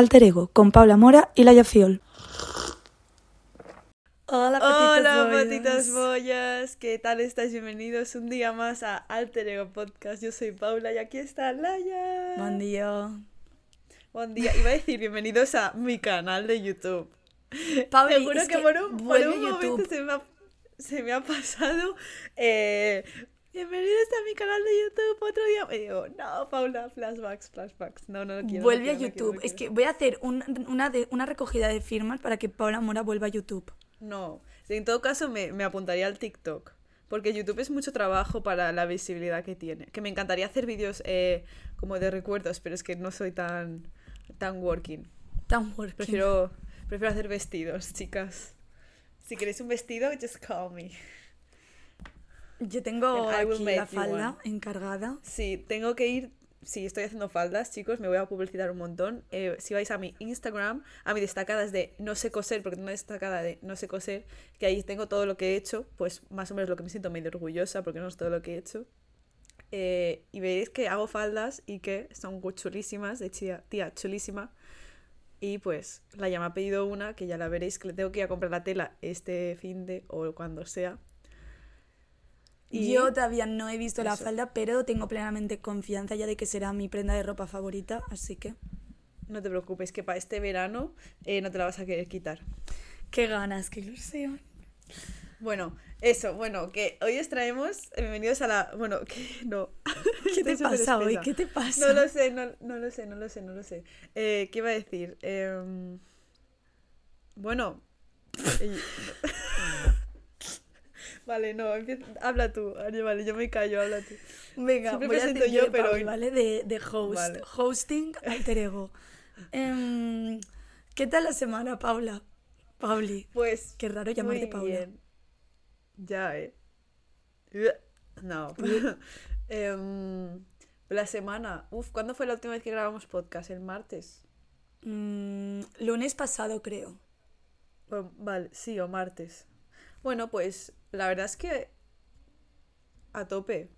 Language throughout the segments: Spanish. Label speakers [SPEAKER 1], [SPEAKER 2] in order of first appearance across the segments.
[SPEAKER 1] Alter Ego con Paula Mora y Laia Fiol.
[SPEAKER 2] Hola, Hola, patitas boyas. ¿Qué tal estáis? Bienvenidos un día más a Alter Ego Podcast. Yo soy Paula y aquí está Laia.
[SPEAKER 1] Buen día.
[SPEAKER 2] Buen día. Iba a decir bienvenidos a mi canal de YouTube. Paula, juro que, por un, por un momento se me ha, se me ha pasado eh, Bienvenidos a mi canal de YouTube otro día. Me digo, no, Paula, flashbacks, flashbacks. No, no, no quiero.
[SPEAKER 1] Vuelve a YouTube. es que voy a hacer una, de, una recogida de firmas para que Paula Mora vuelva a YouTube.
[SPEAKER 2] No, en todo caso me, me apuntaría al TikTok. Porque YouTube es mucho trabajo para la visibilidad que tiene. Que me encantaría hacer vídeos eh, como de recuerdos, pero es que no soy tan, tan working.
[SPEAKER 1] Tan working.
[SPEAKER 2] Prefiero, prefiero hacer vestidos, chicas. Si queréis un vestido, just call me.
[SPEAKER 1] Yo tengo aquí la falda encargada.
[SPEAKER 2] Sí, tengo que ir. Sí, estoy haciendo faldas, chicos. Me voy a publicitar un montón. Eh, si vais a mi Instagram, a mi destacadas de no sé coser, porque tengo una destacada de no sé coser, que ahí tengo todo lo que he hecho, pues más o menos lo que me siento medio orgullosa, porque no es todo lo que he hecho. Eh, y veréis que hago faldas y que son chulísimas, de tía, tía chulísima. Y pues la me ha pedido una, que ya la veréis, que le tengo que ir a comprar la tela este fin de o cuando sea.
[SPEAKER 1] Yo todavía no he visto la falda, pero tengo plenamente confianza ya de que será mi prenda de ropa favorita, así que...
[SPEAKER 2] No te preocupes, que para este verano eh, no te la vas a querer quitar.
[SPEAKER 1] Qué ganas, qué ilusión.
[SPEAKER 2] Bueno, eso, bueno, que hoy os traemos, eh, bienvenidos a la, bueno, que no.
[SPEAKER 1] ¿Qué te pasa hoy? ¿Qué te pasa?
[SPEAKER 2] No lo sé, no, no lo sé, no lo sé, no lo sé. Eh, ¿Qué iba a decir? Em, bueno, Vale, no, habla tú. vale, yo me callo, habla tú.
[SPEAKER 1] Venga, Siempre voy presento yo, pero hoy... ¿vale? De, de host. Hosting alter ego. Em, ¿Qué tal la semana, Paula? Pauli.
[SPEAKER 2] Pues.
[SPEAKER 1] Qué raro llamarte Paula.
[SPEAKER 2] Ya, eh. No. Em, la semana. Uf, ¿cuándo fue la última vez que grabamos podcast? ¿El martes?
[SPEAKER 1] Mm, lunes pasado, creo.
[SPEAKER 2] vale, sí, o martes. Bueno, pues la verdad es que a tope.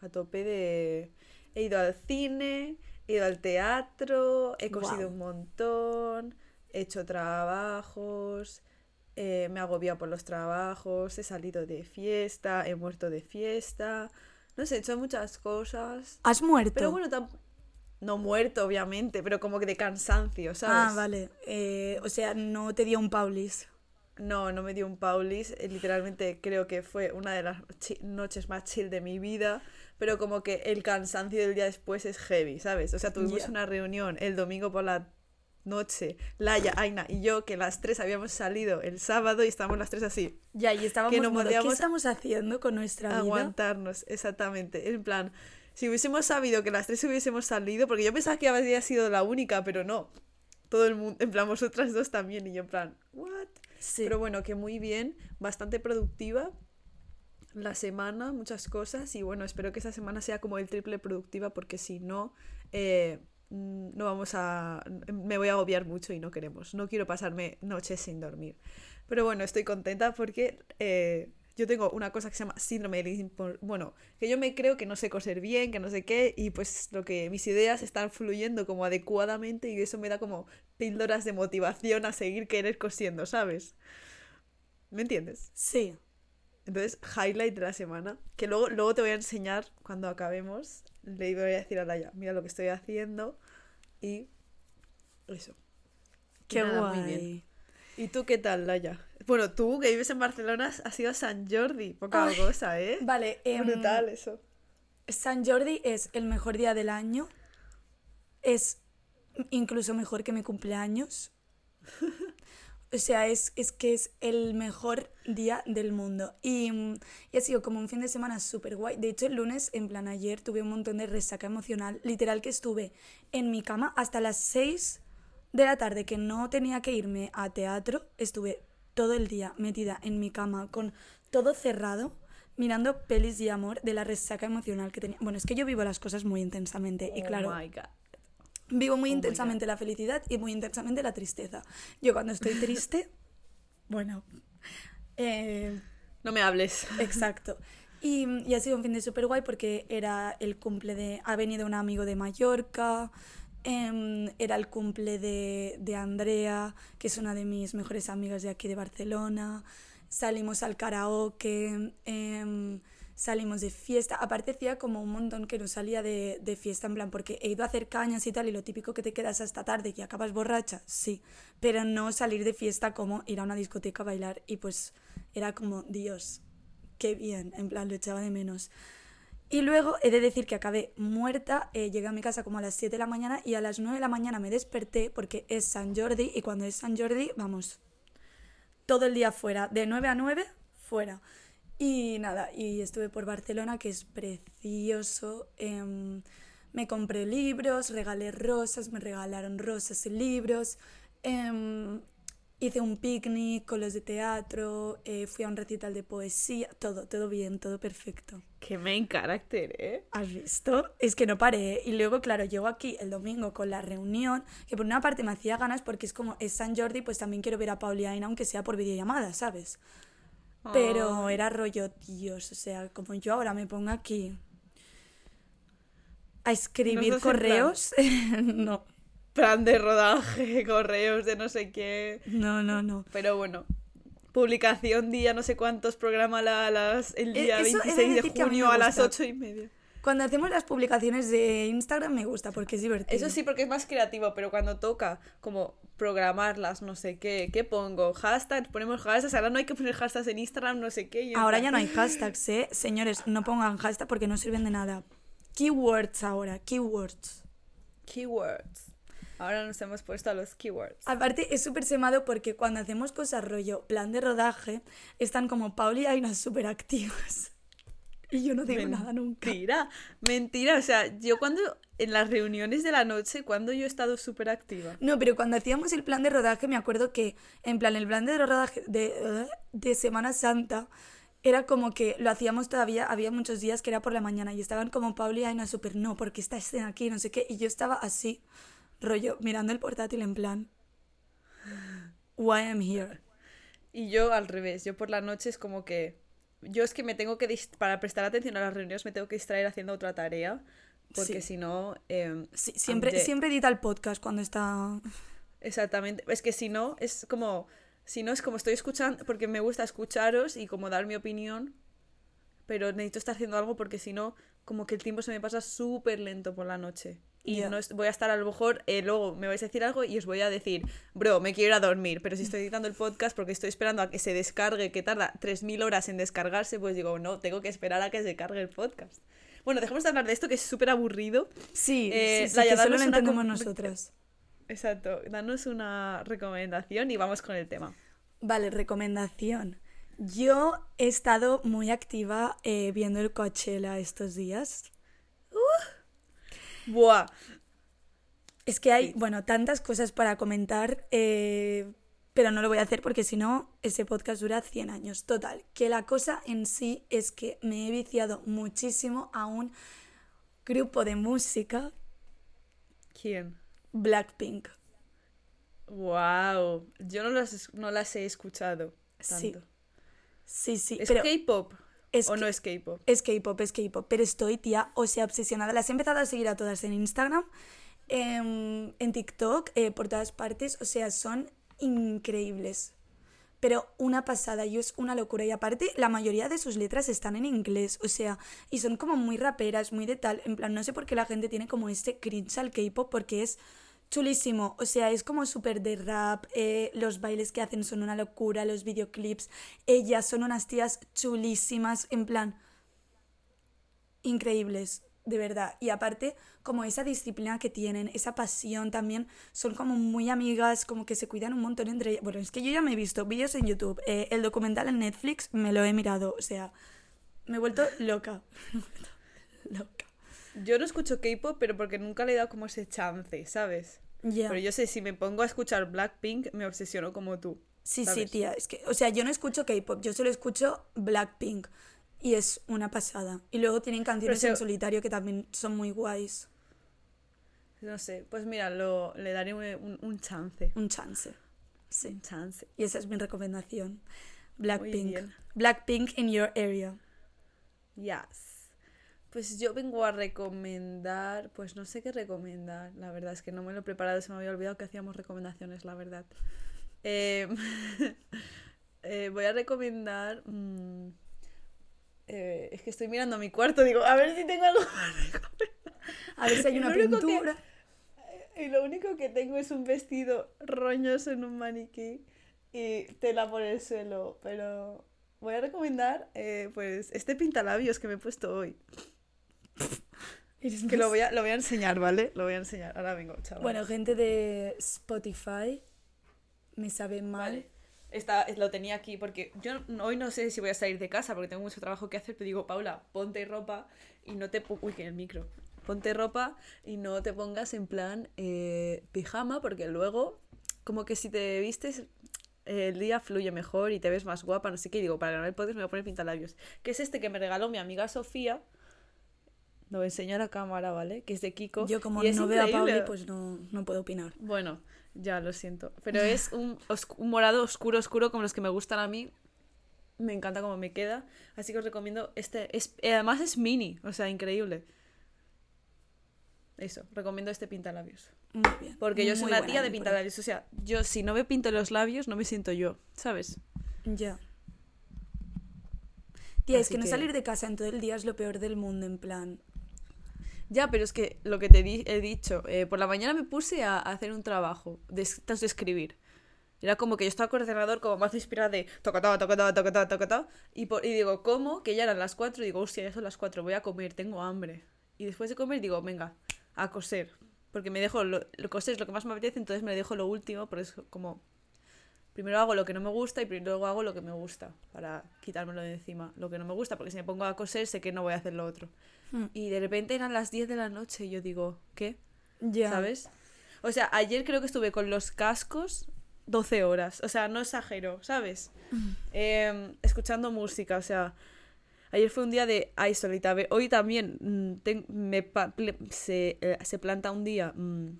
[SPEAKER 2] A tope de... He ido al cine, he ido al teatro, he cosido un montón, he hecho trabajos, eh, me he agobiado por los trabajos, he salido de fiesta, he muerto de fiesta. No sé, he hecho muchas cosas.
[SPEAKER 1] ¿Has muerto?
[SPEAKER 2] Pero bueno, no muerto, obviamente, pero como que de cansancio, ¿sabes?
[SPEAKER 1] Ah, vale. Eh, o sea, no te dio un Paulis.
[SPEAKER 2] No, no me dio un Paulis. Eh, literalmente creo que fue una de las noches más chill de mi vida. Pero como que el cansancio del día después es heavy, ¿sabes? O sea, tuvimos una reunión el domingo por la noche, Laia, Aina y yo, que las tres habíamos salido el sábado y estábamos las tres así.
[SPEAKER 1] Ya, y estábamos que ¿qué estamos haciendo con nuestra vida?
[SPEAKER 2] Aguantarnos, exactamente. En plan, si hubiésemos sabido que las tres hubiésemos salido, porque yo pensaba que había sido la única, pero no. Todo el mundo, en plan, vosotras dos también, y yo en plan, ¿what? Pero bueno, que muy bien, bastante productiva la semana, muchas cosas y bueno, espero que esta semana sea como el triple productiva porque si no, eh, mm, no vamos a... me voy a agobiar mucho y no queremos. No quiero pasarme noches sin dormir. Pero bueno, estoy contenta porque eh, yo tengo una cosa que se llama síndrome de bueno, que yo me creo que no sé coser bien, que no sé qué, y pues lo que mis ideas están fluyendo como adecuadamente y eso me da como píldoras de motivación a seguir querer cosiendo, ¿sabes? ¿Me entiendes?
[SPEAKER 1] Sí.
[SPEAKER 2] Entonces, highlight de la semana, que luego, luego te voy a enseñar cuando acabemos, le voy a decir a Laia, mira lo que estoy haciendo y eso.
[SPEAKER 1] Qué guay.
[SPEAKER 2] ¿Y tú qué tal, Laia? Bueno, tú que vives en Barcelona has ido a San Jordi, poca cosa, ¿eh?
[SPEAKER 1] Vale, em,
[SPEAKER 2] brutal eso.
[SPEAKER 1] San Jordi es el mejor día del año. Es incluso mejor que mi cumpleaños. o sea, es, es, que es el mejor día del mundo. Y, y ha sido como un fin de semana súper guay. De hecho, el lunes, en plan ayer, tuve un montón de resaca emocional. Literal que estuve en mi cama hasta las 6 de la tarde, que no tenía que irme a teatro. Estuve todo el día metida en mi cama con todo cerrado, mirando pelis de amor de la resaca emocional que tenía. Bueno, es que yo vivo las cosas muy intensamente y oh claro, vivo muy oh intensamente la felicidad y muy intensamente la tristeza. Yo cuando estoy triste, bueno... Eh,
[SPEAKER 2] no me hables.
[SPEAKER 1] Exacto. Y, y, ha sido un fin de súper guay porque era el cumple de... Ha venido un amigo de Mallorca, Em, era el cumple de, de Andrea, que es una de mis mejores amigas de aquí de Barcelona. Salimos al karaoke. em, salimos de fiesta. Aparte hacía como un montón que no salía de, de fiesta, en plan, porque he ido a hacer cañas y tal, y lo típico que te quedas hasta tarde y acabas borracha, sí, pero no salir de fiesta como ir a una discoteca a bailar, y pues era como, Dios, qué bien, en plan, lo echaba de menos. Y luego he de decir que acabé muerta, eh, llegué a mi casa como a las 7 de la mañana y a las 9 de la mañana me desperté porque es San Jordi y cuando es San Jordi, vamos, todo el día fuera, de 9 a 9, fuera. Y nada, y estuve por Barcelona, que es precioso. em, me compré libros, regalé rosas, me regalaron rosas y libros. em, hice un picnic con los de teatro, eh, fui a un recital de poesía, todo, todo bien, todo perfecto.
[SPEAKER 2] Qué main character, ¿eh?
[SPEAKER 1] ¿Has visto? Es que no paré. Y luego, claro, llego aquí el domingo con la reunión, que por una parte me hacía ganas porque es como es San Jordi, pues también quiero ver a Pauli y Aina, aunque sea por videollamada, ¿sabes? Pero era rollo, Dios, o sea, como yo ahora me pongo aquí a escribir correos, no,
[SPEAKER 2] Plan de rodaje, correos de no sé qué.
[SPEAKER 1] no, no, no.
[SPEAKER 2] Pero bueno. Publicación día no sé cuántos, programa la- las, el día
[SPEAKER 1] eso he de
[SPEAKER 2] 26 de
[SPEAKER 1] que a
[SPEAKER 2] junio a las
[SPEAKER 1] gusta.
[SPEAKER 2] 8 y media.
[SPEAKER 1] Cuando hacemos las publicaciones de Instagram me gusta porque es divertido.
[SPEAKER 2] Eso sí, porque es más creativo, pero cuando toca como programarlas, no sé qué, ¿qué pongo? Hashtags, ponemos hashtags, ahora no hay que poner hashtags en Instagram, no sé qué.
[SPEAKER 1] Ahora ya no hay hashtags, ¿eh? Señores, no pongan hashtag porque no sirven de nada. Keywords ahora, keywords.
[SPEAKER 2] Keywords. Ahora nos hemos puesto a los keywords.
[SPEAKER 1] Aparte, es súper semado porque cuando hacemos cosas rollo plan de rodaje, están como Pauli y Aina súper activas. Y yo no digo nada nunca.
[SPEAKER 2] Mentira, mentira. O sea, yo cuando en las reuniones de la noche, cuando yo he estado súper activa.
[SPEAKER 1] No, pero cuando hacíamos el plan de rodaje, me acuerdo que, en plan, el plan de rodaje de, de Semana Santa era como que lo hacíamos todavía, había muchos días que era por la mañana y estaban como Pauli y Aina súper, no, porque esta escena aquí, no sé qué, y yo estaba así, rollo, mirando el portátil en plan, why I'm here.
[SPEAKER 2] Y yo al revés, yo por la noche es como que. Yo es que me tengo que. Para prestar atención a las reuniones, me tengo que distraer haciendo otra tarea. Porque
[SPEAKER 1] Sí.
[SPEAKER 2] si no. em,
[SPEAKER 1] Sí, siempre, siempre edita el podcast cuando está...
[SPEAKER 2] Exactamente. Es que si no, es como. Si no, es como estoy escuchando. Porque me gusta escucharos y como dar mi opinión. Pero necesito estar haciendo algo porque si no, como que el tiempo se me pasa súper lento por la noche. Y no voy a estar a lo mejor, eh, luego me vais a decir algo y os voy a decir, bro, me quiero ir a dormir. Pero si estoy editando el podcast porque estoy esperando a que se descargue, que tarda 3.000 horas en descargarse, pues digo, no, tengo que esperar a que se cargue el podcast. Bueno, dejemos de hablar de esto que es súper aburrido.
[SPEAKER 1] Sí,
[SPEAKER 2] Eh,
[SPEAKER 1] sí, sí, que solo lo entendemos nosotras.
[SPEAKER 2] Exacto, danos una recomendación y vamos con el tema.
[SPEAKER 1] Vale, recomendación. Yo he estado muy activa eh, viendo el Coachella estos días.
[SPEAKER 2] Buah,
[SPEAKER 1] Es que hay,
[SPEAKER 2] Sí.
[SPEAKER 1] bueno, tantas cosas para comentar, eh, pero no lo voy a hacer porque si no, ese podcast dura 100 años. Total, que la cosa en sí es que me he viciado muchísimo a un grupo de música,
[SPEAKER 2] ¿quién?
[SPEAKER 1] Blackpink.
[SPEAKER 2] Wow, yo no las, es- no las he escuchado
[SPEAKER 1] Sí,
[SPEAKER 2] tanto.
[SPEAKER 1] Sí, sí,
[SPEAKER 2] ¿Es
[SPEAKER 1] pero
[SPEAKER 2] K-pop
[SPEAKER 1] es
[SPEAKER 2] o no es K-pop?
[SPEAKER 1] Es K-pop, es K-pop, pero estoy, tía, o sea, obsesionada. Las he empezado a seguir a todas en Instagram, em, en TikTok, eh, por todas partes, o sea, son increíbles. Pero una pasada, yo es una locura. Y aparte, la mayoría de sus letras están en inglés, o sea, y son como muy raperas, muy de tal. En plan, no sé por qué la gente tiene como este cringe al K-pop, porque es chulísimo. O sea, es como súper de rap, eh, los bailes que hacen son una locura, los videoclips. Ellas son unas tías chulísimas, en plan, increíbles, de verdad. Y aparte, como esa disciplina que tienen, esa pasión también, son como muy amigas, como que se cuidan un montón entre ellas. Bueno, es que yo ya me he visto vídeos en YouTube, eh, el documental en Netflix me lo he mirado, o sea, me he vuelto loca. loca.
[SPEAKER 2] Yo no escucho K-pop, pero porque nunca le he dado como ese chance, ¿sabes? Pero yo sé, si me pongo a escuchar Blackpink, me obsesiono como tú.
[SPEAKER 1] Sí, sí, tía, es que, o sea, yo no escucho K-pop, yo solo escucho Blackpink y es una pasada. Y luego tienen canciones en solitario que también son muy guays.
[SPEAKER 2] No sé, pues mira, lo, le daré un, un- chance.
[SPEAKER 1] Un chance. Sí.
[SPEAKER 2] Un chance.
[SPEAKER 1] Y esa es mi recomendación. Blackpink. Blackpink in your area.
[SPEAKER 2] Yes. Pues yo vengo a recomendar, pues no sé qué recomendar, la verdad es que no me lo he preparado, se me había olvidado que hacíamos recomendaciones, la verdad. Eh, eh, voy a recomendar... Mm, eh, es que estoy mirando a mi cuarto, digo, a ver si tengo algo
[SPEAKER 1] A ver si hay una pintura.
[SPEAKER 2] y lo único que tengo es un vestido roñoso en un maniquí y tela por el suelo, pero voy a recomendar pues este pintalabios que me he puesto hoy. Que lo voy, a, lo voy a enseñar, ¿vale? Lo voy a enseñar. Ahora vengo, chaval.
[SPEAKER 1] Bueno, gente de Spotify, me sabe mal.
[SPEAKER 2] Vale. lo tenía aquí porque yo hoy no sé si voy a salir de casa porque tengo mucho trabajo que hacer, pero digo, Paula, ponte ropa y no te... Uy, que el micro. Ponte ropa y no te pongas en plan eh, pijama porque luego, como que si te vistes, el día fluye mejor y te ves más guapa, no sé qué. digo, para ganar el podcast me voy a poner pintalabios. Que es este que me regaló mi amiga Sofía lo voy a enseñar a cámara, ¿vale? Que es de Kiko.
[SPEAKER 1] Yo como no veo a Pauli, pues no, no, puedo opinar.
[SPEAKER 2] Bueno, ya lo siento. Pero es un, un, morado oscuro, oscuro, como los que me gustan a mí. Me encanta cómo me queda. Así que os recomiendo este. Es, además es mini, o sea, increíble. Eso, recomiendo este pintalabios.
[SPEAKER 1] Muy bien.
[SPEAKER 2] Porque yo soy una tía de pintalabios. O sea, yo si no me pinto los labios, no me siento yo, ¿sabes?
[SPEAKER 1] Ya. Tía, es que, no salir de casa en todo el día es lo peor del mundo, en plan.
[SPEAKER 2] Ya, pero es que lo que te he dicho, eh, por la mañana me puse a, hacer un trabajo de, de escribir. Era como que yo estaba con el ordenador como más inspirada de tocatá, tocatá, tocatá, tocatá. Y, por, y digo, ¿cómo? Que ya eran las cuatro. Y digo, hostia, ya son las cuatro, voy a comer, tengo hambre. Y después de comer digo, venga, a coser. Porque me dejo, lo, lo coser es lo que más me apetece, entonces me dejo lo último, por eso como primero hago lo que no me gusta y luego hago lo que me gusta para quitármelo de encima. Lo que no me gusta, porque si me pongo a coser sé que no voy a hacer lo otro. Hmm. Y de repente eran las 10 de la noche y yo digo, ¿qué? Ya. ¿Sabes? O sea, ayer creo que estuve con los cascos 12 horas. O sea, no exagero, ¿sabes? Hmm. Em, escuchando música, o sea... Ayer fue un día de ay solita. Hoy también mm, me se, eh, se, planta un día... Mm,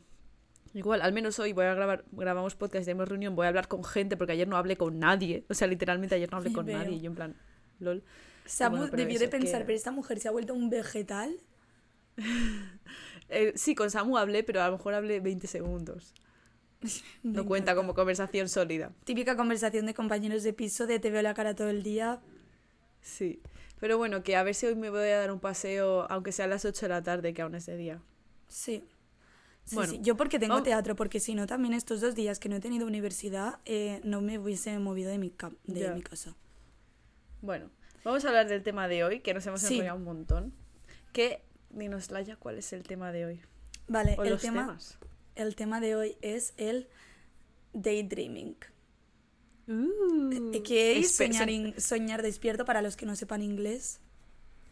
[SPEAKER 2] Igual, al menos hoy voy a grabar, grabamos podcast, tenemos reunión, voy a hablar con gente porque ayer no hablé con nadie. O sea, literalmente ayer no hablé con nadie. Yo en plan, lol.
[SPEAKER 1] Samu debió de pensar, pero esta mujer se ha vuelto un vegetal.
[SPEAKER 2] Eh, sí, con Samu hablé, pero a lo mejor hablé 20 segundos. no cuenta como conversación sólida.
[SPEAKER 1] Típica conversación de compañeros de piso de te veo la cara todo el día.
[SPEAKER 2] Sí. Pero bueno, que a ver si hoy me voy a dar un paseo, aunque sea a las 8 de la tarde, que aún es de día.
[SPEAKER 1] Sí. Sí, sí. Yo porque tengo teatro, porque si no, también estos dos días que no he tenido universidad, eh, no me hubiese movido de mi, de mi casa.
[SPEAKER 2] Bueno, vamos a hablar del tema de hoy, que nos hemos enrollado un montón. Que, dinos, Laya, ¿cuál es el tema de hoy?
[SPEAKER 1] Vale, el, tema, el tema de hoy es el daydreaming. Uh, que es soñar, soñar despierto para los que no sepan inglés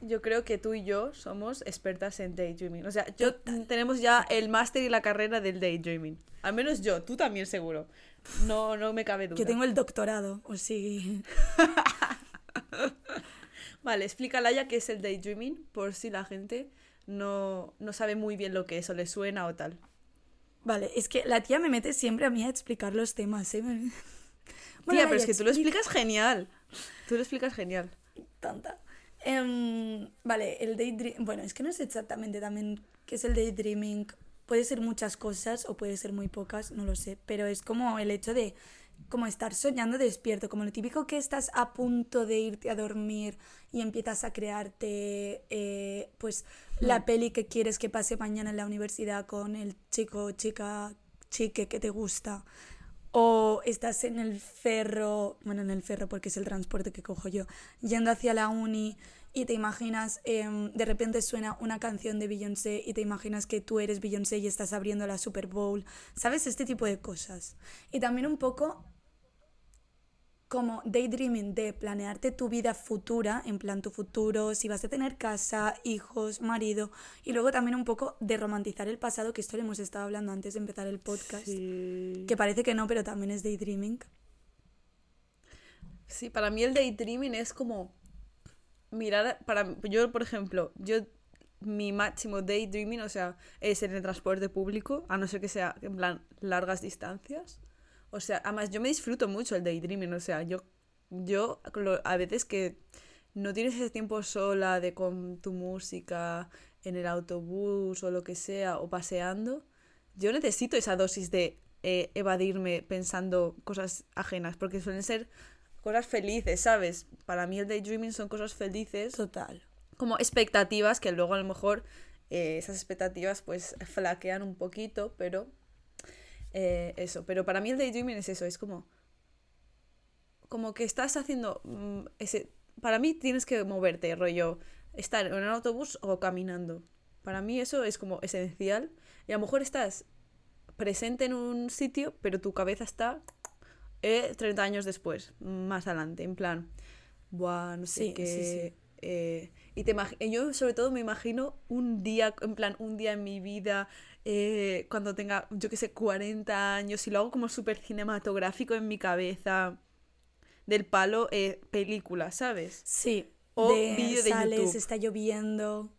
[SPEAKER 2] yo creo que tú y yo somos expertas en daydreaming. O sea, yo tenemos ya el máster y la carrera del daydreaming. Al menos yo, tú también seguro. No, no me cabe duda.
[SPEAKER 1] Que tengo el doctorado, o sí.
[SPEAKER 2] vale, explícala ya qué es el daydreaming, por si la gente no, no sabe muy bien lo que es o le suena o tal.
[SPEAKER 1] Vale, es que la tía me mete siempre a mí a explicar los temas, ¿eh?
[SPEAKER 2] tía, pero es que tú lo explicas genial. Tú lo explicas genial.
[SPEAKER 1] Tanta. Em, vale, el daydreaming. Bueno, es que no sé exactamente también qué es el daydreaming. Puede ser muchas cosas o puede ser muy pocas, no lo sé. Pero es como el hecho de como estar soñando despierto, como lo típico que estás a punto de irte a dormir y empiezas a crearte eh, pues la hmm. peli que quieres que pase mañana en la universidad con el chico, chica, chique que te gusta o estás en el ferro, bueno, en el ferro porque es el transporte que cojo yo, yendo hacia la uni y te imaginas, em, de repente suena una canción de Beyoncé y te imaginas que tú eres Beyoncé y estás abriendo la Super Bowl, ¿sabes? Este tipo de cosas. Y también un poco como daydreaming de planearte tu vida futura, en plan tu futuro, si vas a tener casa, hijos, marido, y luego también un poco de romantizar el pasado, que esto lo hemos estado hablando antes de empezar el podcast, que parece que no, pero también es daydreaming.
[SPEAKER 2] Sí, para mí el daydreaming es como mirar, para yo por ejemplo, yo mi máximo daydreaming, o sea, es en el transporte público, a no ser que sea en plan largas distancias o sea, además yo me disfruto mucho el daydreaming, o sea, yo, yo a veces que no tienes ese tiempo sola de con tu música en el autobús o lo que sea, o paseando, yo necesito esa dosis de eh, evadirme pensando cosas ajenas, porque suelen ser cosas felices, ¿sabes? Para mí el daydreaming son cosas felices.
[SPEAKER 1] Total.
[SPEAKER 2] Como expectativas que luego a lo mejor eh, esas expectativas pues flaquean un poquito, pero eh, eso. Pero para mí el daydreaming es eso, es como como que estás haciendo mm, ese para mí tienes que moverte, rollo, estar en un autobús o caminando. Para mí eso es como esencial. Y a lo mejor estás presente en un sitio, pero tu cabeza está eh, 30 años después, más adelante, en plan, buah, no sé qué. Eh, y te yo sobre todo me imagino un día, en plan, un día en mi vida, eh, cuando tenga, yo qué sé, 40 años, y lo hago como súper cinematográfico en mi cabeza del palo eh, película, ¿sabes?
[SPEAKER 1] Sí. O vídeo de sales, está lloviendo.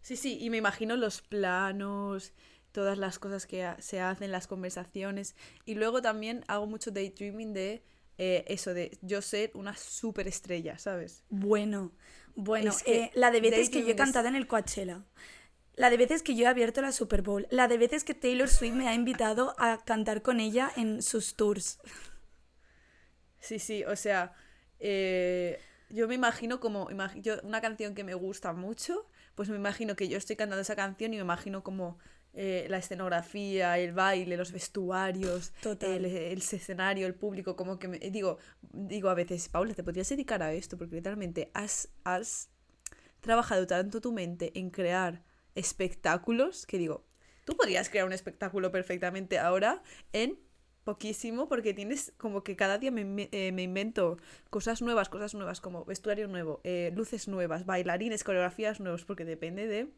[SPEAKER 2] Sí, sí, y me imagino los planos, todas las cosas que se hacen, las conversaciones. Y luego también hago mucho daydreaming de eh, eso, de yo ser una superestrella, ¿sabes?
[SPEAKER 1] Bueno, bueno, eh, la de veces que yo he cantado en el Coachella. La de veces que yo he abierto la Super Bowl. La de veces que Taylor Swift me ha invitado a cantar con ella en sus tours.
[SPEAKER 2] Sí, sí, o sea, eh, yo me imagino como yo, una canción que me gusta mucho, pues me imagino que yo estoy cantando esa canción y me imagino como eh, la escenografía, el baile, los vestuarios, el, el, escenario, el público, como que me, digo, digo a veces, Paula, te podrías dedicar a esto, porque literalmente has, has trabajado tanto tu mente en crear espectáculos que digo, tú podrías crear un espectáculo perfectamente ahora en poquísimo porque tienes como que cada día me, eh, me invento cosas nuevas, cosas nuevas como vestuario nuevo, eh, luces nuevas, bailarines, coreografías nuevos, porque depende de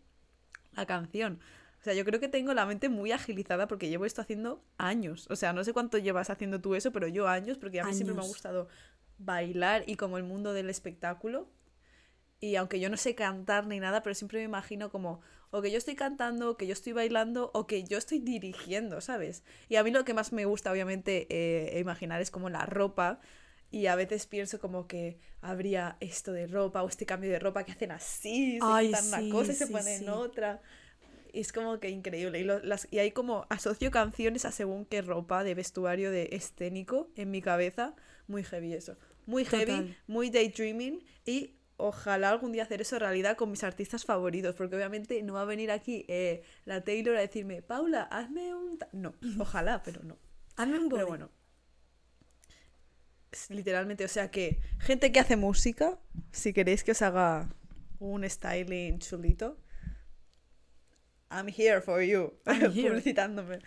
[SPEAKER 2] la canción. O sea, yo creo que tengo la mente muy agilizada porque llevo esto haciendo años. O sea, no sé cuánto llevas haciendo tú eso, pero yo años, porque a mí siempre me ha gustado bailar y como el mundo del espectáculo. Y aunque yo no sé cantar ni nada, pero siempre me imagino como o que yo estoy cantando, o que yo estoy bailando, o que yo estoy dirigiendo, ¿sabes? Y a mí lo que más me gusta, obviamente, eh, imaginar es como la ropa. Y a veces pienso como que habría esto de ropa o este cambio de ropa que hacen así, se quitan una cosa y se ponen otra. Y es como que increíble. Y, las, y hay como asocio canciones a según qué ropa de vestuario de escénico en mi cabeza. Muy heavy eso. Muy heavy, muy daydreaming. Y ojalá algún día hacer eso realidad con mis artistas favoritos, porque obviamente no va a venir aquí eh, la Taylor a decirme, Paula, hazme un... No, ojalá, pero no.
[SPEAKER 1] Hazme un
[SPEAKER 2] Pero bueno. Literalmente, o sea que gente que hace música, si queréis que os haga un styling chulito, I'm here for you. Publicitándome.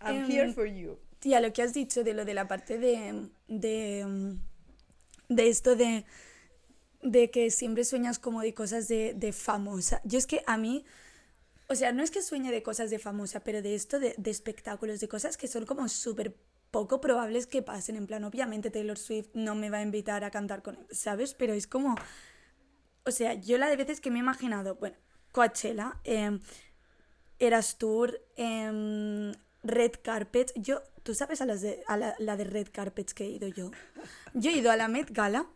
[SPEAKER 2] I'm here em, for you.
[SPEAKER 1] Tía, lo que has dicho de lo de la parte de, de, de esto de de que siempre sueñas como de cosas de, de famosa. Yo es que a mí, o sea, no es que sueñe de cosas de famosa, pero de esto, de, de espectáculos, de cosas que son como súper poco probables que pasen. En plan, obviamente Taylor Swift no me va a invitar a cantar con él, ¿sabes? Pero es como, o sea, yo la de veces que me he imaginado, bueno, Coachella, eh, Eras Tour, eh, Red Carpet, yo, ¿tú sabes a, las de, a la de Red Carpets que he ido yo? Yo he ido a la Met Gala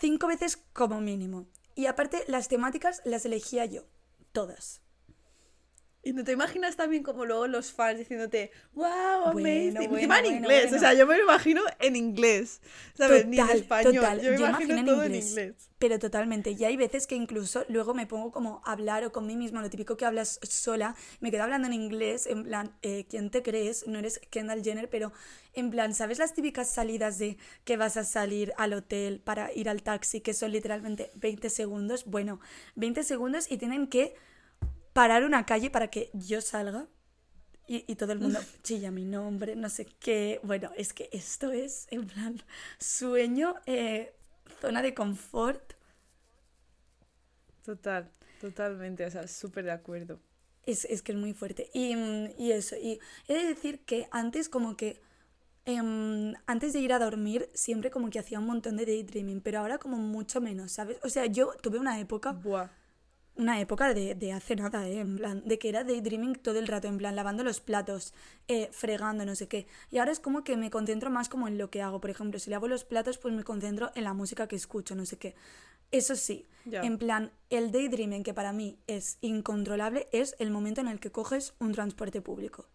[SPEAKER 1] cinco veces como mínimo. Y aparte, las temáticas las elegía yo, todas.
[SPEAKER 2] Y no te imaginas también como luego los fans diciéndote, wow, amazing. en inglés, o sea, yo me lo imagino en inglés, ¿sabes? Ni en español. Yo me imagino,
[SPEAKER 1] todo en inglés. Pero totalmente. Y hay veces que incluso luego me pongo como a hablar o con mí mismo, lo típico que hablas sola, me quedo hablando en inglés, en plan, eh, ¿quién te crees? No eres Kendall Jenner, pero en plan, ¿sabes las típicas salidas de que vas a salir al hotel para ir al taxi, que son literalmente 20 segundos? Bueno, 20 segundos y tienen que parar una calle para que yo salga y, todo el mundo chilla mi nombre, no sé qué. Bueno, es que esto es, en plan, sueño, eh, zona de confort.
[SPEAKER 2] Total, totalmente, o sea, súper de acuerdo.
[SPEAKER 1] Es, que es muy fuerte. Y, y, eso, y he de decir que antes como que... Em, antes de ir a dormir, siempre como que hacía un montón de daydreaming, pero ahora como mucho menos, ¿sabes? O sea, yo tuve una época
[SPEAKER 2] Buah
[SPEAKER 1] una época de, de hace nada, ¿eh? En plan, de que era daydreaming todo el rato, en plan, lavando los platos, eh, fregando, no sé qué. Y ahora es como que me concentro más como en lo que hago. Por ejemplo, si lavo los platos, pues me concentro en la música que escucho, no sé qué. Eso sí, en plan, el daydreaming que para mí es incontrolable es el momento en el que coges un transporte público.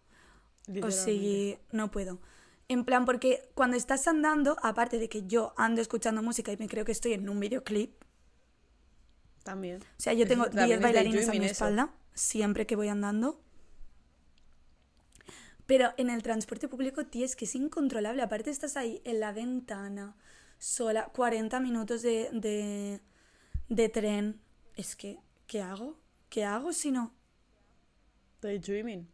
[SPEAKER 1] O sea, no puedo. En plan, porque cuando estás andando, aparte de que yo ando escuchando música y me creo que estoy en un videoclip.
[SPEAKER 2] También.
[SPEAKER 1] O sea, yo tengo 10 bailarines a mi espalda siempre que voy andando. Pero en el transporte público, tío, es que es incontrolable. Aparte estás ahí en la ventana, sola, 40 minutos de, de, de tren. Es que, ¿qué hago? ¿Qué hago si no?
[SPEAKER 2] Daydreaming.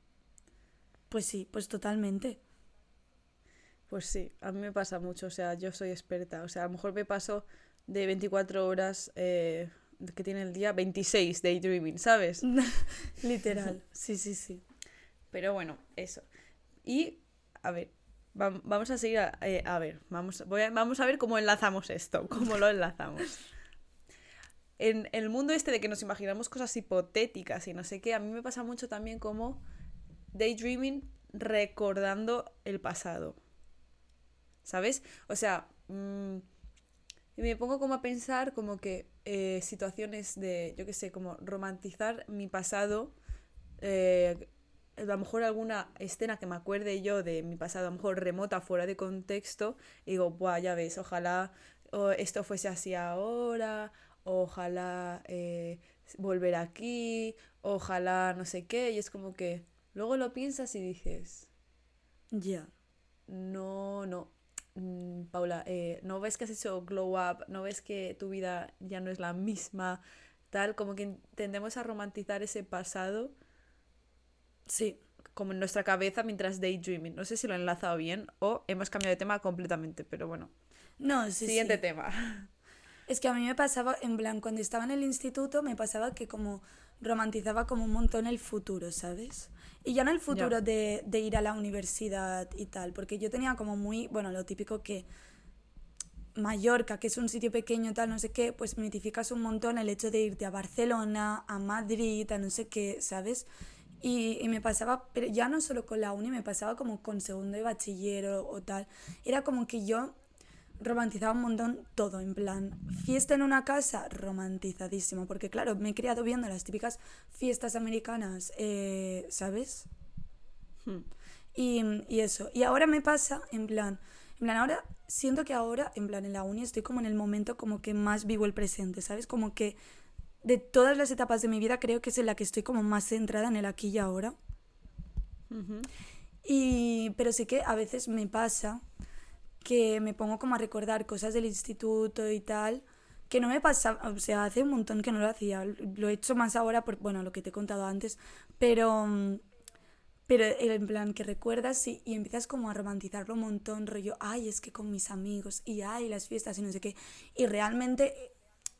[SPEAKER 1] Pues sí, pues totalmente.
[SPEAKER 2] Pues sí, a mí me pasa mucho, o sea, yo soy experta, o sea, a lo mejor me paso de 24 horas eh, que tiene el día 26 daydreaming, ¿sabes?
[SPEAKER 1] Literal, sí, sí, sí.
[SPEAKER 2] Pero bueno, eso. Y, a ver, vamos a seguir, a, eh, a ver, vamos, voy a, vamos a ver cómo enlazamos esto, cómo lo enlazamos. En el mundo este de que nos imaginamos cosas hipotéticas y no sé qué, a mí me pasa mucho también como daydreaming recordando el pasado. ¿sabes? O sea, mm, me pongo como a pensar como que eh, situaciones de, yo qué sé, como romantizar mi pasado, eh, a lo mejor alguna escena que me acuerde yo de mi pasado, a lo mejor remota, fuera de contexto, y digo, Buah, ya ves, ojalá esto fuese así ahora, ojalá eh, volver aquí, ojalá no sé qué, y es como que luego lo piensas y dices,
[SPEAKER 1] ya.
[SPEAKER 2] No, no, Mm, Paula, eh, ¿no ves que has hecho glow up? ¿No ves que tu vida ya no es la misma? Tal, como que tendemos a romantizar ese pasado.
[SPEAKER 1] Sí.
[SPEAKER 2] Como en nuestra cabeza mientras daydreaming. No sé si lo he enlazado bien o hemos cambiado de tema completamente, pero bueno.
[SPEAKER 1] No, sí.
[SPEAKER 2] Siguiente tema.
[SPEAKER 1] Es que a mí me pasaba, en plan, cuando estaba en el instituto, me pasaba que como romantizaba como un montón el futuro, ¿sabes? Y ya no el futuro de, de, ir a la universidad y tal, porque yo tenía como muy, bueno, lo típico que Mallorca, que es un sitio pequeño, tal, no sé qué, pues mitificas un montón el hecho de irte a Barcelona, a Madrid, a no sé qué, ¿sabes? Y, y, me pasaba, pero ya no solo con la uni, me pasaba como con segundo de bachiller o, o tal. Era como que yo romantizaba un montón todo, en plan, fiesta en una casa, romantizadísimo, porque claro, me he criado viendo las típicas fiestas americanas, eh, ¿sabes? Hmm. Y, y, eso, y ahora me pasa, en plan, en plan, ahora siento que ahora, en plan, en la uni estoy como en el momento como que más vivo el presente, ¿sabes? Como que de todas las etapas de mi vida creo que es en la que estoy como más centrada en el aquí y ahora. Y, pero sí que a veces me pasa que me pongo como a recordar cosas del instituto y tal, que no me pasaba, o sea, hace un montón que no lo hacía, lo he hecho más ahora por, bueno, lo que te he contado antes, pero, pero en plan que recuerdas y, y empiezas como a romantizarlo un montón, rollo, ay, es que con mis amigos, y ay, las fiestas y no sé qué, y realmente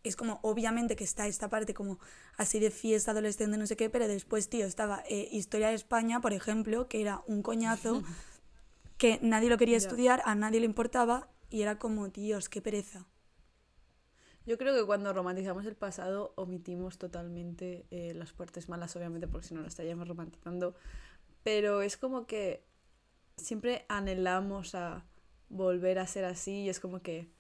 [SPEAKER 1] es como, obviamente que está esta parte como así de fiesta adolescente, no sé qué, pero después, tío, estaba eh, Historia de España, por ejemplo, que era un coñazo. que nadie lo quería estudiar, a nadie le importaba y era como, Dios, qué pereza.
[SPEAKER 2] Yo creo que cuando romantizamos el pasado omitimos totalmente eh, las partes malas, obviamente, porque si no lo estaríamos romantizando. Pero es como que siempre anhelamos a volver a ser así y es como que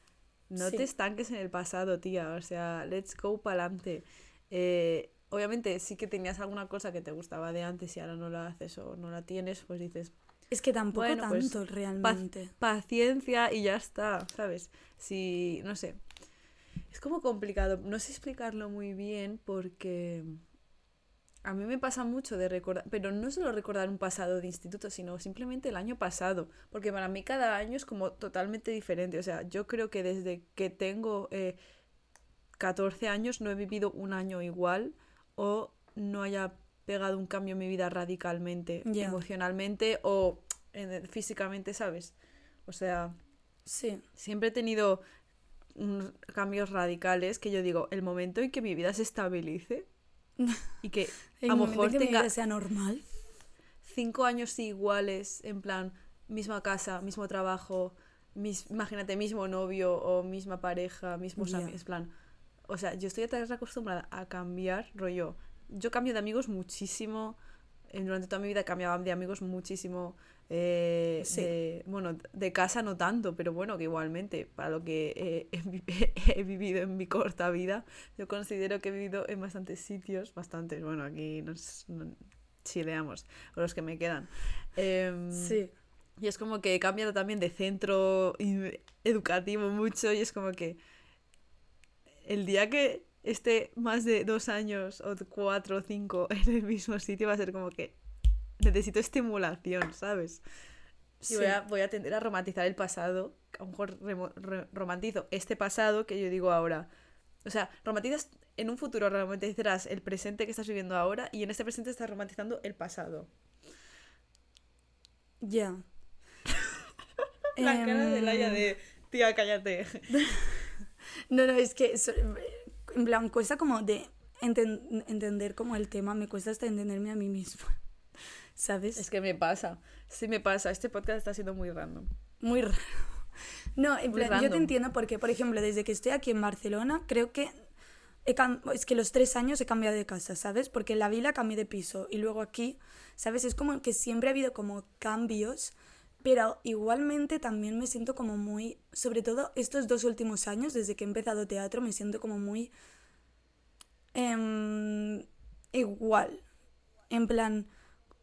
[SPEAKER 2] no te estanques en el pasado, tía. O sea, let's go para adelante. Eh, obviamente, sí que tenías alguna cosa que te gustaba de antes y ahora no la haces o no la tienes, pues dices,
[SPEAKER 1] es que tampoco pues, tanto realmente.
[SPEAKER 2] paciencia y ya está, ¿sabes? Si, no sé. Es como complicado. No sé explicarlo muy bien porque a mí me pasa mucho de recordar, pero no solo recordar un pasado de instituto, sino simplemente el año pasado, porque para mí cada año es como totalmente diferente. O sea, yo creo que desde que tengo eh, 14 años no he vivido un año igual o no haya pegado un cambio en mi vida radicalmente, emocionalmente o físicamente, ¿sabes? O sea,
[SPEAKER 1] sí.
[SPEAKER 2] siempre he tenido cambios radicales que yo digo, el momento en que mi vida se estabilice y que a lo mejor tenga
[SPEAKER 1] sea normal.
[SPEAKER 2] Cinco años iguales, en plan, misma casa, mismo trabajo, mis, imagínate, mismo novio o misma pareja, mismos amigos, plan. O sea, yo estoy tan acostumbrada a cambiar, rollo, yo cambio de amigos muchísimo. Durante toda mi vida cambiaba de amigos muchísimo. Eh, bueno, de casa no tanto, pero bueno, que igualmente, para lo que he, vivido en mi corta vida, yo considero que he vivido en bastantes sitios, bastantes, bueno, aquí nos, chileamos, con los que me quedan. Em, sí. Y es como que he cambiado también de centro educativo mucho y es como que el día que esté más de dos años o cuatro o cinco en el mismo sitio va a ser como que necesito estimulación, ¿sabes? Y voy, a, voy a tender a romantizar el pasado. A lo mejor romantizo este pasado que yo digo ahora. O sea, romantizas en un futuro, romantizarás el presente que estás viviendo ahora y en este presente estás romantizando el pasado. Ya. La cara de Laia de, tía, cállate.
[SPEAKER 1] no, no, es que, en plan, cuesta como de entender como el tema, me cuesta hasta entenderme a mí misma. ¿sabes?
[SPEAKER 2] Es que me pasa, sí me pasa, este podcast está siendo muy random.
[SPEAKER 1] Muy raro. No, en plan, yo te entiendo porque, por ejemplo, desde que estoy aquí en Barcelona, creo que es que los tres años he cambiado de casa, ¿sabes? Porque en la vila cambié de piso y luego aquí, ¿sabes? Es como que siempre ha habido como cambios, pero igualmente también me siento como muy, sobre todo estos dos últimos años, desde que he empezado teatro, me siento como muy em, igual. En plan,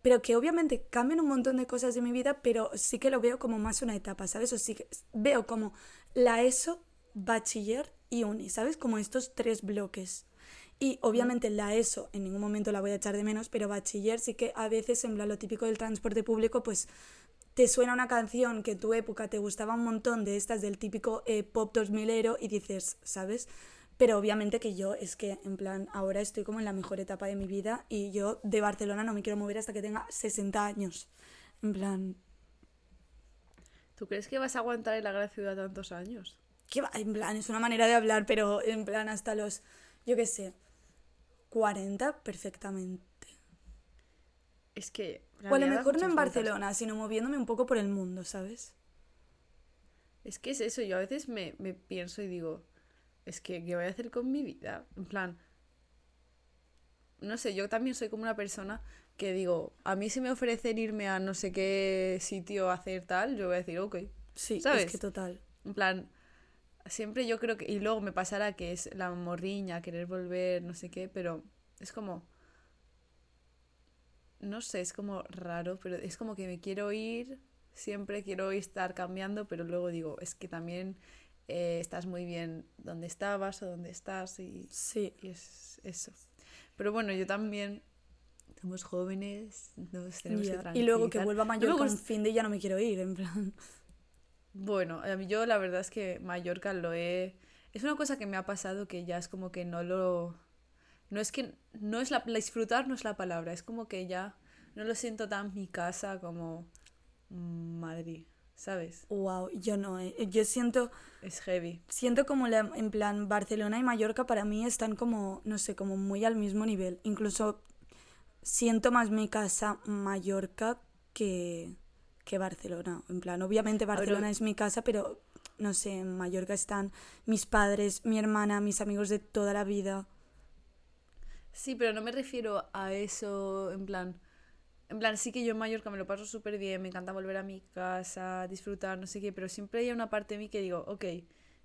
[SPEAKER 1] pero que obviamente cambian un montón de cosas de mi vida, pero sí que lo veo como más una etapa, ¿sabes? O sí que veo como la ESO, bachiller y uni, ¿sabes? Como estos tres bloques. Y obviamente la ESO en ningún momento la voy a echar de menos, pero bachiller sí que a veces, en lo típico del transporte público, pues te suena una canción que en tu época te gustaba un montón de estas del típico eh, pop 2000 y dices, ¿sabes? Pero obviamente que yo es que, en plan, ahora estoy como en la mejor etapa de mi vida y yo de Barcelona no me quiero mover hasta que tenga 60 años. En plan...
[SPEAKER 2] ¿Tú crees que vas a aguantar en la gran ciudad tantos años?
[SPEAKER 1] Que va, en plan, es una manera de hablar, pero en plan hasta los, yo qué sé, 40 perfectamente.
[SPEAKER 2] Es que...
[SPEAKER 1] O a lo mejor no en Barcelona, sino moviéndome un poco por el mundo, ¿sabes?
[SPEAKER 2] Es que es eso, yo a veces me, me pienso y digo, es que, ¿qué voy a hacer con mi vida? En plan, no sé, yo también soy como una persona que digo, a mí si me ofrecen irme a no sé qué sitio a hacer tal, yo voy a decir, ok.
[SPEAKER 1] Sí, ¿sabes? es que total.
[SPEAKER 2] En plan, siempre yo creo que, y luego me pasará que es la morriña, querer volver, no sé qué, pero es como, no sé, es como raro, pero es como que me quiero ir, siempre quiero estar cambiando, pero luego digo, es que también eh, estás muy bien donde estabas o donde estás y, sí. y es eso. Pero bueno, yo también somos jóvenes, nos tenemos
[SPEAKER 1] Y luego que vuelva Mallorca un fin de ya no me quiero ir, en plan.
[SPEAKER 2] Bueno, a mí yo la verdad es que Mallorca lo he... Es una cosa que me ha pasado que ya es como que no lo... No es que... No es la... Disfrutar no es la palabra, es como que ya no lo siento tan mi casa como Madrid. ¿sabes?
[SPEAKER 1] Wow, yo no, eh. yo siento...
[SPEAKER 2] Es heavy.
[SPEAKER 1] Siento como la, en plan Barcelona y Mallorca para mí están como, no sé, como muy al mismo nivel. Incluso siento más mi casa Mallorca que, que Barcelona. En plan, obviamente Barcelona es mi casa, pero no sé, en Mallorca están mis padres, mi hermana, mis amigos de toda la vida.
[SPEAKER 2] Sí, pero no me refiero a eso, en plan, en plan, sí que yo en Mallorca me lo paso súper bien, me encanta volver a mi casa, disfrutar, no sé qué, pero siempre hay una parte de mí que digo, ok,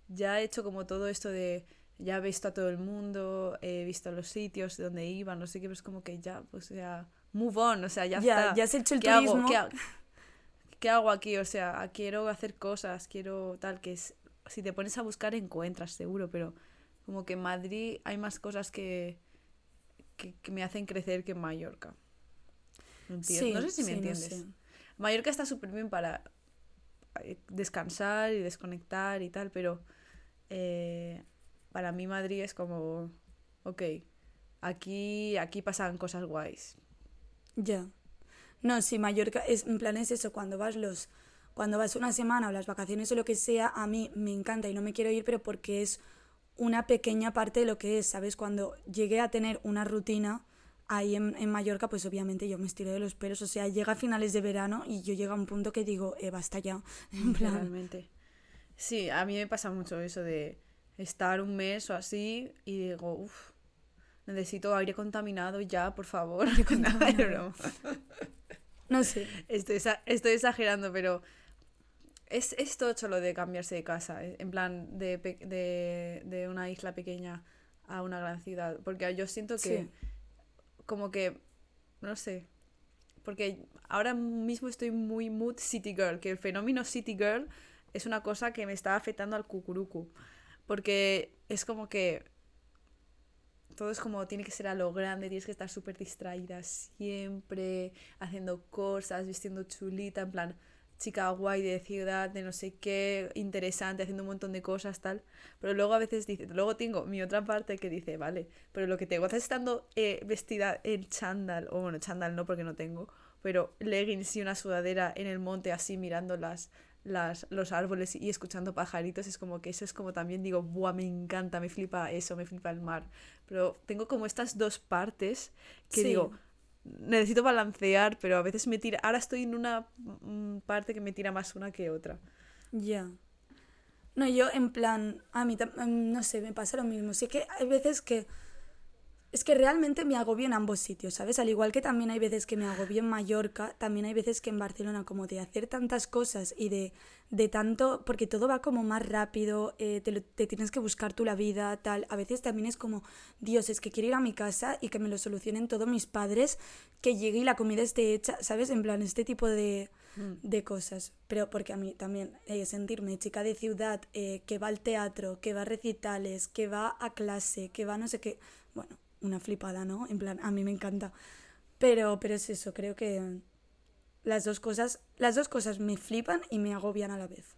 [SPEAKER 2] ya he hecho como todo esto de, ya he visto a todo el mundo, he visto los sitios donde iban, no sé qué, pero es como que ya, pues ya, move on, o sea, ya, está.
[SPEAKER 1] Ya has hecho el ¿Qué turismo.
[SPEAKER 2] Hago? ¿Qué, hago aquí? O sea, quiero hacer cosas, quiero tal, que es, si te pones a buscar encuentras, seguro, pero como que en Madrid hay más cosas que, que, que me hacen crecer que en Mallorca no sé si me entiendes. Mallorca está súper bien para eh, descansar y desconectar y tal, pero eh, para mí Madrid es como, ok, aquí, aquí pasan cosas guays.
[SPEAKER 1] Ya. No, sí, Mallorca es, en plan es eso, cuando vas los cuando vas una semana o las vacaciones o lo que sea, a mí me encanta y no me quiero ir, pero porque es una pequeña parte de lo que es, ¿sabes? Cuando llegué a tener una rutina, ahí en, en, Mallorca, pues obviamente yo me estiro de los pelos. O sea, llega a finales de verano y yo llego a un punto que digo, eh, basta ya. En plan...
[SPEAKER 2] Realmente. Sí, a mí me pasa mucho eso de estar un mes o así y digo, uff, necesito aire contaminado ya, por favor.
[SPEAKER 1] No sé.
[SPEAKER 2] Estoy, estoy exagerando, pero es, es tocho lo de cambiarse de casa, eh, en plan de, de, de, una isla pequeña a una gran ciudad. Porque yo siento que, como que, no sé, porque ahora mismo estoy muy mood city girl, que el fenómeno city girl es una cosa que me está afectando al cucurucu. Porque es como que todo es como tiene que ser a lo grande, tienes que estar súper distraída siempre, haciendo cosas, vistiendo chulita, en plan chica guay de ciudad, de no sé qué, interesante, haciendo un montón de cosas, tal. Pero luego a veces dice, luego tengo mi otra parte que dice, vale, pero lo que te gozas estando eh, vestida en chándal, o bueno, chándal no porque no tengo, pero leggings y una sudadera en el monte así mirando las, las, los árboles y escuchando pajaritos, es como que eso es como también digo, buah, me encanta, me flipa eso, me flipa el mar. Pero tengo como estas dos partes que digo, necesito balancear, pero a veces me tira, ahora estoy en una mm, parte que me tira más una que otra.
[SPEAKER 1] Ya. No, yo en plan, a mí, mm, no sé, me pasa lo mismo. Sí que hay veces que es que realmente me agobio en ambos sitios, ¿sabes? Al igual que también hay veces que me agobio en Mallorca, también hay veces que en Barcelona, como de hacer tantas cosas y de, de tanto, porque todo va como más rápido, eh, te, te, tienes que buscar tú la vida, tal. A veces también es como, Dios, es que quiero ir a mi casa y que me lo solucionen todos mis padres, que llegue y la comida esté hecha, ¿sabes? En plan, este tipo de, mm. de cosas. Pero porque a mí también eh, sentirme chica de ciudad, eh, que va al teatro, que va a recitales, que va a clase, que va no sé qué, bueno una flipada, ¿no? En plan, a mí me encanta. Pero, pero es eso, creo que las dos cosas, las dos cosas me flipan y me agobian a la vez.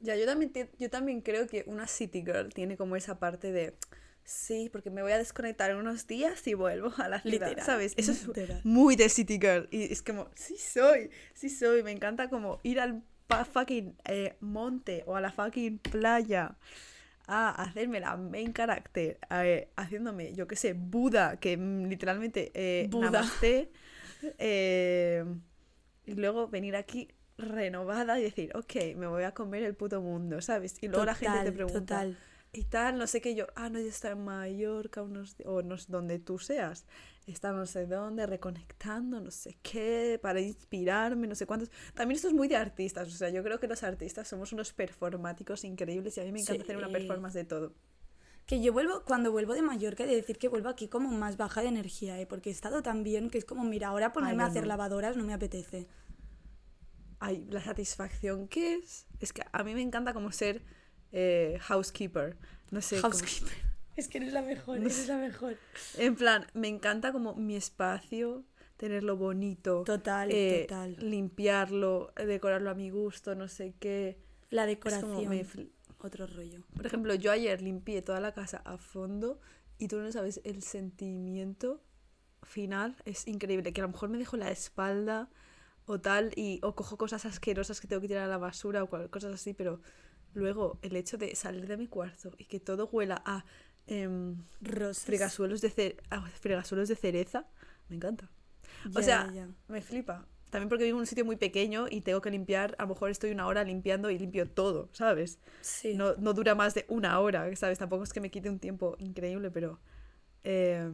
[SPEAKER 2] Ya, yo también, yo también creo que una city girl tiene como esa parte de, sí, porque me voy a desconectar unos días y vuelvo a la ciudad, ¿sabes? Eso es muy de city girl. Y es como, sí soy, sí soy, me encanta como ir al fucking eh, monte o a la fucking playa a hacerme la main character, eh, haciéndome, yo qué sé, Buda, que literalmente eh, Buda. eh, y luego venir aquí renovada y decir, ok, me voy a comer el puto mundo, ¿sabes? Y luego la gente te pregunta, total y tal, no sé qué, yo, ah, no, ya está en Mallorca unos, o no sé, donde tú seas, está no sé dónde, reconectando, no sé qué, para inspirarme, no sé cuántos. También esto es muy de artistas, o sea, yo creo que los artistas somos unos performáticos increíbles y a mí me encanta hacer una performance de todo.
[SPEAKER 1] Que yo vuelvo, cuando vuelvo de Mallorca, he de decir que vuelvo aquí como más baja de energía, ¿eh? porque he estado tan bien que es como, mira, ahora ponerme a hacer lavadoras no me apetece.
[SPEAKER 2] Ay, la satisfacción que es. Es que a mí me encanta como ser eh, housekeeper. No sé.
[SPEAKER 1] Housekeeper. Es que eres la mejor, eres la mejor.
[SPEAKER 2] En plan, me encanta como mi espacio, tenerlo bonito.
[SPEAKER 1] Total, eh, total.
[SPEAKER 2] Limpiarlo, decorarlo a mi gusto, no sé qué.
[SPEAKER 1] La decoración. Otro rollo.
[SPEAKER 2] Por ejemplo, yo ayer limpié toda la casa a fondo y tú no sabes, el sentimiento final es increíble. Que a lo mejor me dejo la espalda o tal, y, o cojo cosas asquerosas que tengo que tirar a la basura o cosas así, pero Luego, el hecho de salir de mi cuarto y que todo huela a eh, fregasuelos, de fregasuelos de cereza, me encanta. o sea, me flipa. También porque vivo en un sitio muy pequeño y tengo que limpiar, a lo mejor estoy una hora limpiando y limpio todo, ¿sabes? Sí. No, no dura más de una hora, ¿sabes? Tampoco es que me quite un tiempo increíble, pero... Eh,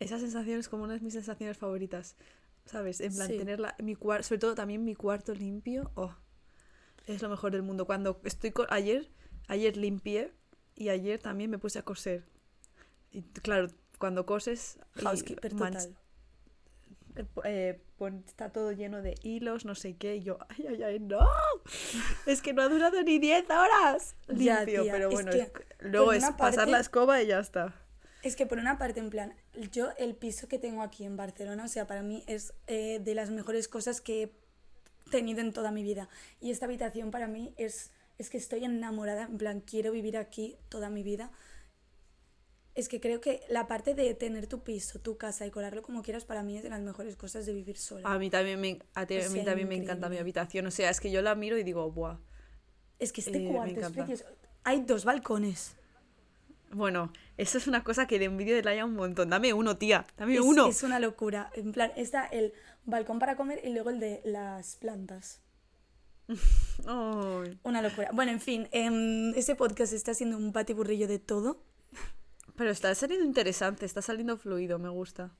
[SPEAKER 2] esa sensación es como una de mis sensaciones favoritas, ¿sabes? En plan, tener mi cuarto, sobre todo también mi cuarto limpio, oh, es lo mejor del mundo. Cuando estoy ayer, ayer limpié y ayer también me puse a coser. Y claro, cuando coses,
[SPEAKER 1] housekeeper total.
[SPEAKER 2] Eh, está todo lleno de hilos, no sé qué, y yo, ay, ay, ay, no, es que no ha durado ni 10 horas limpio, pero bueno, luego es pasar la escoba y ya está.
[SPEAKER 1] Es que por una parte, en plan, yo el piso que tengo aquí en Barcelona, o sea, para mí es eh, de las mejores cosas que tenido en toda mi vida. Y esta habitación para mí es, es que estoy enamorada, en plan, quiero vivir aquí toda mi vida. Es que creo que la parte de tener tu piso, tu casa y colarlo como quieras, para mí es de las mejores cosas de vivir sola.
[SPEAKER 2] A mí también me, a, mí también me encanta mi habitación. O sea, es que yo la miro y digo, ¡buah!
[SPEAKER 1] Es que este eh, cuarto es precioso. Hay dos balcones.
[SPEAKER 2] Bueno, eso es una cosa que de envidio de haya un montón. Dame uno, tía. Dame uno.
[SPEAKER 1] Es una locura. En plan, está el balcón para comer y luego el de las plantas. Una locura. Bueno, en fin, em, ese podcast está siendo un patiburrillo de todo.
[SPEAKER 2] Pero está saliendo interesante, está saliendo fluido, me gusta.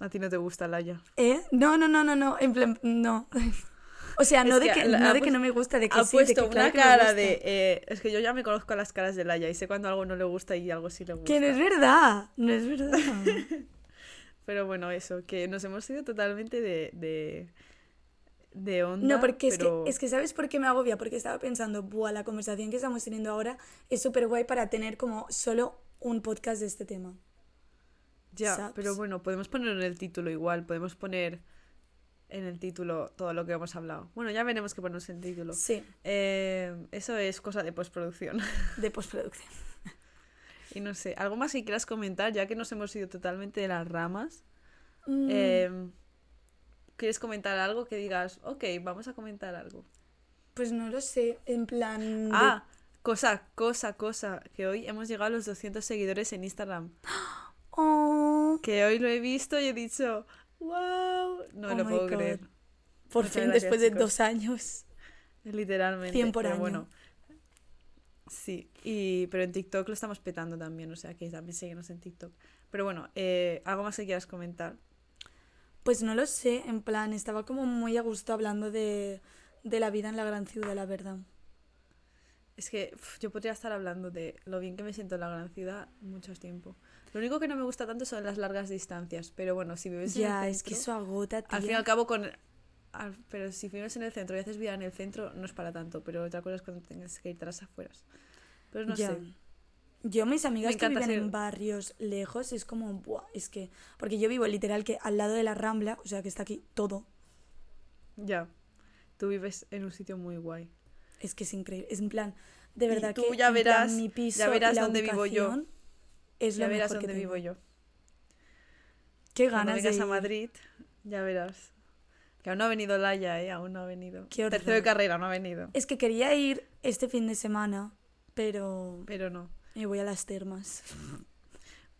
[SPEAKER 2] A ti no te gusta Laia.
[SPEAKER 1] ¿Eh? No, no, no, no, no. En plan, no. O sea, no,
[SPEAKER 2] Es
[SPEAKER 1] de,
[SPEAKER 2] que
[SPEAKER 1] no de que no me gusta, de que
[SPEAKER 2] Ha
[SPEAKER 1] sí, de
[SPEAKER 2] puesto
[SPEAKER 1] que claro
[SPEAKER 2] una cara de... eh, es que yo ya me conozco las caras de Laia y sé cuando algo no le gusta y algo sí le gusta.
[SPEAKER 1] Que no es verdad, no es verdad.
[SPEAKER 2] Pero bueno, eso, que nos hemos ido totalmente de... de... de onda,
[SPEAKER 1] No, porque es, que, es que ¿sabes por qué me agobia? Porque estaba pensando, buah, la conversación que estamos teniendo ahora es súper guay para tener como solo un podcast de este tema.
[SPEAKER 2] Ya, pero bueno, podemos poner en el título igual, podemos poner en el título todo lo que hemos hablado. Bueno, ya veremos qué ponemos en el título.
[SPEAKER 1] Sí,
[SPEAKER 2] Eh, eso es cosa de postproducción.
[SPEAKER 1] de postproducción.
[SPEAKER 2] y no sé, ¿algo más que quieras comentar? Ya que nos hemos ido totalmente de las ramas.
[SPEAKER 1] Mm,
[SPEAKER 2] Eh, ¿Quieres comentar algo que digas, ok, vamos a comentar algo?
[SPEAKER 1] pues no lo sé, en plan... de-
[SPEAKER 2] Ah, cosa, cosa, cosa, que hoy hemos llegado a los 200 seguidores en Instagram.
[SPEAKER 1] Oh,
[SPEAKER 2] Que hoy lo he visto y he dicho, wow, no me
[SPEAKER 1] Oh
[SPEAKER 2] lo puedo
[SPEAKER 1] God.
[SPEAKER 2] creer.
[SPEAKER 1] por
[SPEAKER 2] Muchas
[SPEAKER 1] fin,
[SPEAKER 2] gracias,
[SPEAKER 1] después de
[SPEAKER 2] chicos.
[SPEAKER 1] dos años.
[SPEAKER 2] Literalmente.
[SPEAKER 1] 100 por
[SPEAKER 2] pero
[SPEAKER 1] año.
[SPEAKER 2] bueno. Sí, y, pero en TikTok lo estamos petando también, o sea que también síguenos en TikTok. Pero bueno, eh, ¿algo más que quieras comentar?
[SPEAKER 1] Pues no lo sé, en plan, estaba como muy a gusto hablando de, de la vida en la gran ciudad, la verdad.
[SPEAKER 2] Es que uf, yo podría estar hablando de lo bien que me siento en la gran ciudad mucho tiempo. Lo único que no me gusta tanto son las largas distancias, pero bueno, si vives en
[SPEAKER 1] Ya,
[SPEAKER 2] el
[SPEAKER 1] es que
[SPEAKER 2] centro,
[SPEAKER 1] eso agota, tía.
[SPEAKER 2] al fin y al cabo con al- pero si vives en el centro y haces vida en el centro no es para tanto, pero otra cosa es cuando tengas que irte a las afueras. Pero no
[SPEAKER 1] Ya.
[SPEAKER 2] sé.
[SPEAKER 1] Yo, mis amigas
[SPEAKER 2] Me
[SPEAKER 1] que viven
[SPEAKER 2] ser-
[SPEAKER 1] en barrios lejos, es como, buah, es que. Porque yo vivo literal que al lado de la Rambla, o sea que está aquí todo.
[SPEAKER 2] Ya. Tú vives en un sitio muy guay.
[SPEAKER 1] Es que es increíble. Es en plan, de
[SPEAKER 2] Y
[SPEAKER 1] verdad
[SPEAKER 2] tú
[SPEAKER 1] que.
[SPEAKER 2] ya
[SPEAKER 1] plan,
[SPEAKER 2] verás-
[SPEAKER 1] mi piso
[SPEAKER 2] ya verás dónde vivo yo.
[SPEAKER 1] Es
[SPEAKER 2] ya
[SPEAKER 1] lo
[SPEAKER 2] verás
[SPEAKER 1] mejor que
[SPEAKER 2] dónde vivo yo.
[SPEAKER 1] Qué
[SPEAKER 2] Cuando
[SPEAKER 1] ganas de.
[SPEAKER 2] vengas a. Madrid, ya verás. Que aún no ha venido Laia, ¿eh? Aún no ha venido.
[SPEAKER 1] Qué
[SPEAKER 2] Tercero de carrera, no ha venido.
[SPEAKER 1] Es que quería ir este fin de semana, pero
[SPEAKER 2] Pero no.
[SPEAKER 1] Me voy a las termas.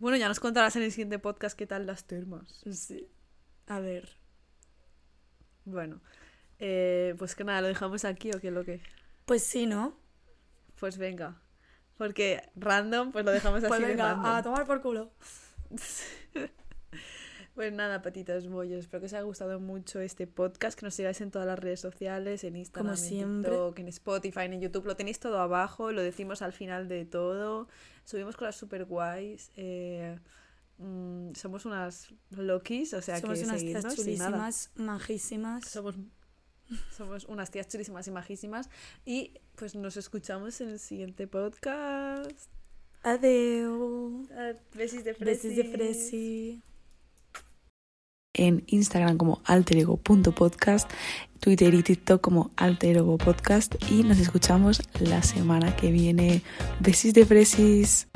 [SPEAKER 2] Bueno, ya nos contarás en el siguiente podcast qué tal las termas.
[SPEAKER 1] Sí. A ver.
[SPEAKER 2] Bueno, eh, pues que nada, ¿lo dejamos aquí o qué lo que?
[SPEAKER 1] Pues sí, ¿no?
[SPEAKER 2] Pues venga. Porque random, pues lo dejamos así
[SPEAKER 1] Pues
[SPEAKER 2] de
[SPEAKER 1] venga,
[SPEAKER 2] random.
[SPEAKER 1] a tomar por culo.
[SPEAKER 2] Pues nada, patitas bollos. Espero que os haya gustado mucho este podcast. Que nos sigáis en todas las redes sociales, en Instagram,
[SPEAKER 1] Como
[SPEAKER 2] en. TikTok, en Spotify, en YouTube. Lo tenéis todo abajo, lo decimos al final de todo. Subimos cosas súper guays. eh, mm, somos unas lokis, o sea
[SPEAKER 1] Somos
[SPEAKER 2] que
[SPEAKER 1] unas tías chulísimas, majísimas.
[SPEAKER 2] Somos, somos unas tías chulísimas y majísimas. Y pues nos escuchamos en el siguiente podcast.
[SPEAKER 1] Adeu.
[SPEAKER 2] Besis de
[SPEAKER 1] Besis de fresi.
[SPEAKER 3] En Instagram como alterego.podcast, Twitter y TikTok como alterego podcast y nos escuchamos la semana que viene. Besis de fresis.